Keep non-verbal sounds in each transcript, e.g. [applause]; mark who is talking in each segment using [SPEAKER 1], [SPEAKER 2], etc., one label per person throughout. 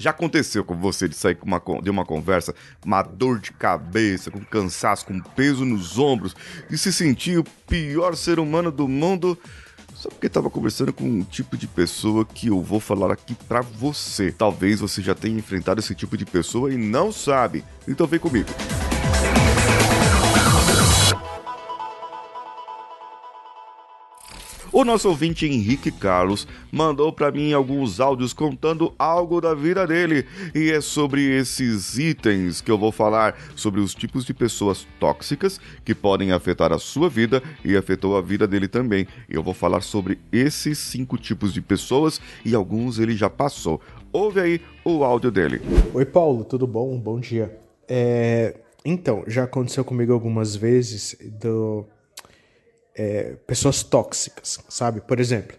[SPEAKER 1] Já aconteceu com você de sair com uma, de uma conversa, uma dor de cabeça, com cansaço, com peso nos ombros, e se sentir o pior ser humano do mundo? Só porque estava conversando com um tipo de pessoa que eu vou falar aqui para você. Talvez você já tenha enfrentado esse tipo de pessoa e não sabe. Então vem comigo. O nosso ouvinte Henrique Carlos mandou para mim alguns áudios contando algo da vida dele e é sobre esses itens que eu vou falar sobre os tipos de pessoas tóxicas que podem afetar a sua vida e afetou a vida dele também. Eu vou falar sobre esses cinco tipos de pessoas e alguns ele já passou. Ouve aí o áudio dele.
[SPEAKER 2] Oi Paulo, tudo bom? Bom dia. É... Então, já aconteceu comigo algumas vezes do é, pessoas tóxicas, sabe? Por exemplo,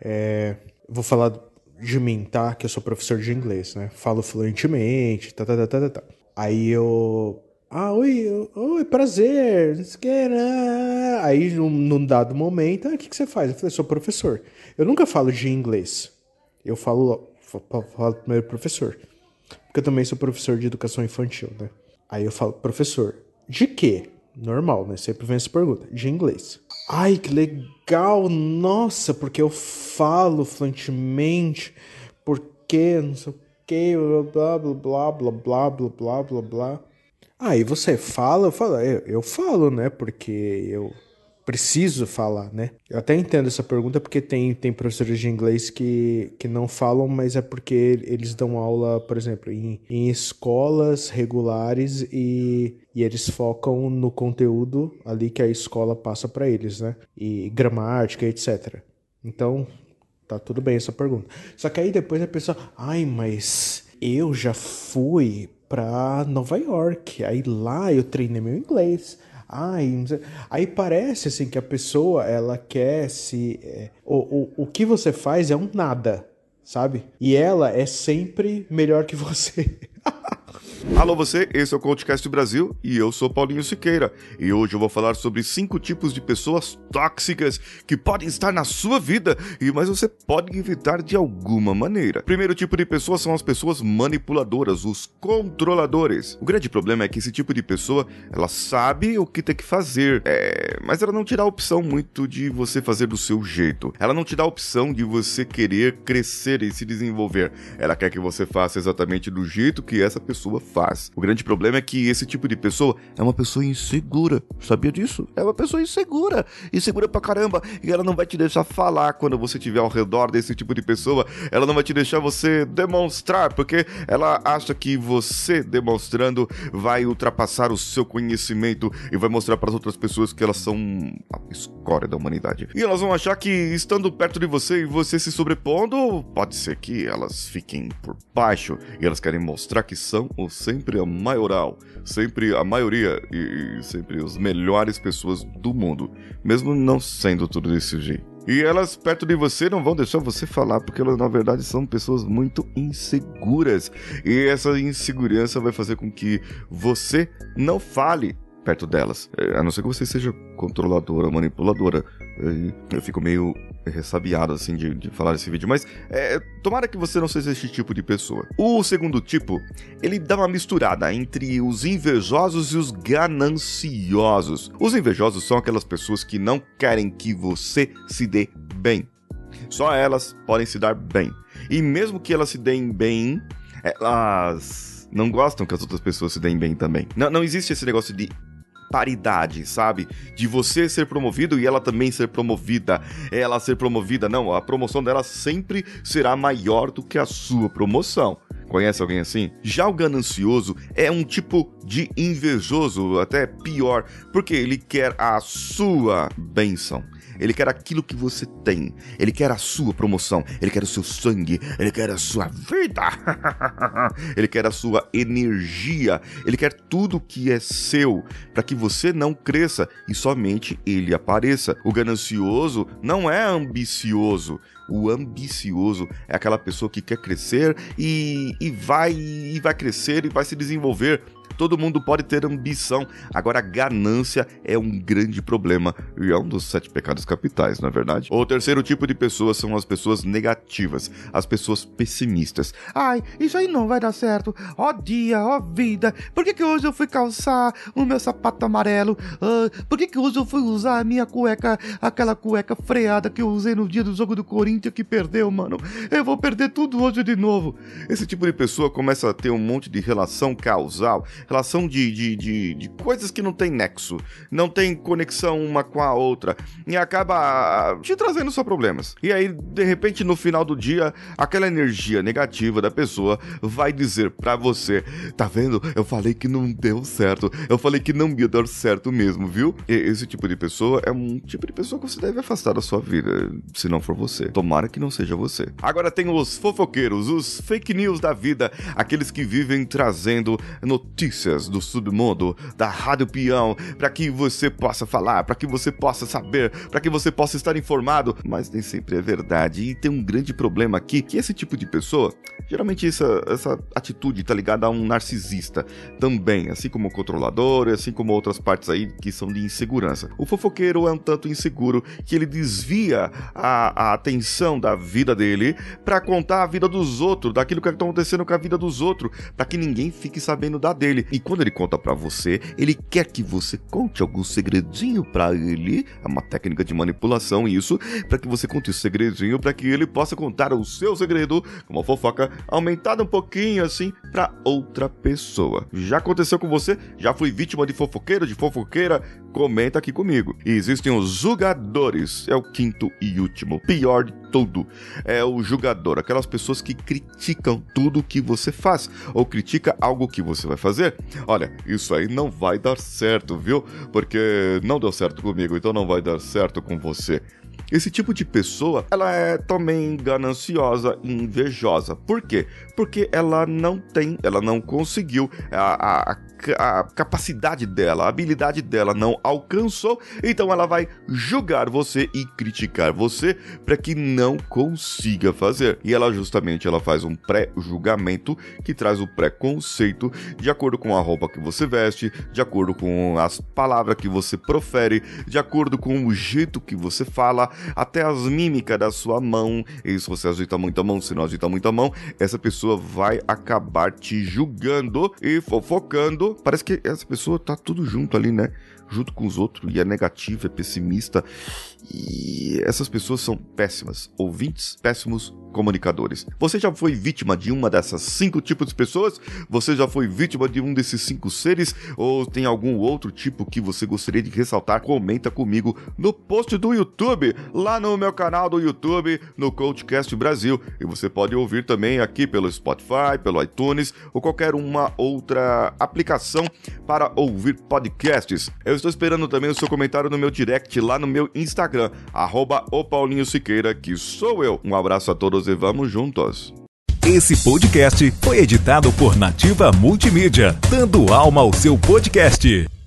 [SPEAKER 2] é, vou falar de mim, tá? Que eu sou professor de inglês, né? Falo fluentemente, tá, tá, tá, tá, tá. Aí eu. Ah, oi, oi, prazer. Né? Aí, num, num dado momento, ah, o que, que você faz? Eu falei, sou professor. Eu nunca falo de inglês. Eu falo, falo primeiro professor. Porque eu também sou professor de educação infantil, né? Aí eu falo, professor, de quê? Normal, né? Sempre vem essa pergunta. De inglês. Ai, que legal! Nossa, porque eu falo fluentemente, porque não sei o que, blá blá blá blá blá blá blá blá blá. Aí você fala, eu falo, eu, eu falo, né? Porque eu preciso falar, né? Eu até entendo essa pergunta porque tem, tem professores de inglês que, que não falam, mas é porque eles dão aula, por exemplo, em, em escolas regulares e, e eles focam no conteúdo ali que a escola passa para eles, né? E gramática, etc. Então, tá tudo bem essa pergunta. Só que aí depois a pessoa, ai, mas eu já fui para Nova York, aí lá eu treinei meu inglês. Ai, aí parece assim que a pessoa ela quer se. É, o, o, o que você faz é um nada, sabe? E ela é sempre melhor que você. [laughs]
[SPEAKER 1] Alô você, esse é o Coachcast Brasil e eu sou Paulinho Siqueira. E hoje eu vou falar sobre cinco tipos de pessoas tóxicas que podem estar na sua vida, e mas você pode evitar de alguma maneira. Primeiro tipo de pessoa são as pessoas manipuladoras, os controladores. O grande problema é que esse tipo de pessoa, ela sabe o que tem que fazer, é, mas ela não te dá a opção muito de você fazer do seu jeito. Ela não te dá a opção de você querer crescer e se desenvolver. Ela quer que você faça exatamente do jeito que essa pessoa faz. O grande problema é que esse tipo de pessoa é uma pessoa insegura. Sabia disso? É uma pessoa insegura. Insegura pra caramba. E ela não vai te deixar falar quando você estiver ao redor desse tipo de pessoa. Ela não vai te deixar você demonstrar, porque ela acha que você demonstrando vai ultrapassar o seu conhecimento e vai mostrar para as outras pessoas que elas são a escória da humanidade. E elas vão achar que estando perto de você e você se sobrepondo, pode ser que elas fiquem por baixo e elas querem mostrar que são os sempre a maioral, sempre a maioria e, e sempre as melhores pessoas do mundo, mesmo não sendo tudo desse jeito. E elas perto de você não vão deixar você falar, porque elas na verdade são pessoas muito inseguras. E essa insegurança vai fazer com que você não fale perto delas. É, a não ser que você seja controladora, manipuladora. Eu fico meio ressabiado, assim, de, de falar esse vídeo, mas é, tomara que você não seja esse tipo de pessoa. O segundo tipo, ele dá uma misturada entre os invejosos e os gananciosos. Os invejosos são aquelas pessoas que não querem que você se dê bem. Só elas podem se dar bem. E mesmo que elas se deem bem, elas não gostam que as outras pessoas se deem bem também. Não, não existe esse negócio de paridade, sabe? De você ser promovido e ela também ser promovida. Ela ser promovida, não, a promoção dela sempre será maior do que a sua promoção. Conhece alguém assim? Já o ganancioso é um tipo de invejoso, até pior, porque ele quer a sua benção. Ele quer aquilo que você tem. Ele quer a sua promoção. Ele quer o seu sangue. Ele quer a sua vida. [laughs] ele quer a sua energia. Ele quer tudo que é seu para que você não cresça e somente ele apareça. O ganancioso não é ambicioso. O ambicioso é aquela pessoa que quer crescer e, e vai e vai crescer e vai se desenvolver todo mundo pode ter ambição. Agora, ganância é um grande problema e é um dos sete pecados capitais, não é verdade? O terceiro tipo de pessoas são as pessoas negativas, as pessoas pessimistas.
[SPEAKER 3] Ai, isso aí não vai dar certo. Ó dia, ó vida. Por que, que hoje eu fui calçar o meu sapato amarelo? Ah, por que, que hoje eu fui usar a minha cueca, aquela cueca freada que eu usei no dia do jogo do Corinthians que perdeu, mano? Eu vou perder tudo hoje de novo.
[SPEAKER 1] Esse tipo de pessoa começa a ter um monte de relação causal, relação de, de, de, de coisas que não tem nexo, não tem conexão uma com a outra, e acaba te trazendo só problemas. E aí, de repente, no final do dia, aquela energia negativa da pessoa vai dizer para você: tá vendo? Eu falei que não deu certo, eu falei que não ia dar certo mesmo, viu? E esse tipo de pessoa é um tipo de pessoa que você deve afastar da sua vida, se não for você. Tomara que não seja você. Agora tem os fofoqueiros, os fake news da vida, aqueles que vivem trazendo notícias do submundo, da Rádio Peão, para que você possa falar, para que você possa saber, para que você possa estar informado, mas nem sempre é verdade. E tem um grande problema aqui, que esse tipo de pessoa, geralmente essa, essa atitude tá ligada a um narcisista também, assim como o controlador, assim como outras partes aí que são de insegurança. O fofoqueiro é um tanto inseguro que ele desvia a, a atenção da vida dele para contar a vida dos outros, daquilo que está acontecendo com a vida dos outros, para que ninguém fique sabendo da dele. E quando ele conta para você, ele quer que você conte algum segredinho para ele, é uma técnica de manipulação isso, para que você conte o segredinho para que ele possa contar o seu segredo, uma fofoca aumentada um pouquinho assim para outra pessoa. Já aconteceu com você? Já fui vítima de fofoqueiro, de fofoqueira? Comenta aqui comigo. E existem os julgadores, é o quinto e último, pior de tudo. É o julgador, aquelas pessoas que criticam tudo que você faz ou critica algo que você vai fazer. Olha, isso aí não vai dar certo, viu? Porque não deu certo comigo, então não vai dar certo com você. Esse tipo de pessoa, ela é também gananciosa e invejosa. Por quê? Porque ela não tem, ela não conseguiu a, a, a capacidade dela, a habilidade dela não alcançou, então ela vai julgar você e criticar você para que não consiga fazer. E ela justamente ela faz um pré-julgamento que traz o preconceito de acordo com a roupa que você veste, de acordo com as palavras que você profere, de acordo com o jeito que você fala, até as mímicas da sua mão. E se você ajeita muito a mão, se não ajeita muito a mão, essa pessoa vai acabar te julgando e fofocando. Parece que essa pessoa tá tudo junto ali, né? Junto com os outros, e é negativa, é pessimista. E essas pessoas são péssimas ouvintes, péssimos comunicadores. Você já foi vítima de uma dessas cinco tipos de pessoas? Você já foi vítima de um desses cinco seres? Ou tem algum outro tipo que você gostaria de ressaltar? Comenta comigo no post do YouTube, lá no meu canal do YouTube, no Coachcast Brasil. E você pode ouvir também aqui pelo Spotify, pelo iTunes ou qualquer uma outra aplicação para ouvir podcasts. Eu estou esperando também o seu comentário no meu direct lá no meu Instagram, arroba o Paulinho Siqueira, que sou eu. Um abraço a todos e vamos juntos.
[SPEAKER 4] Esse podcast foi editado por Nativa Multimídia, dando alma ao seu podcast.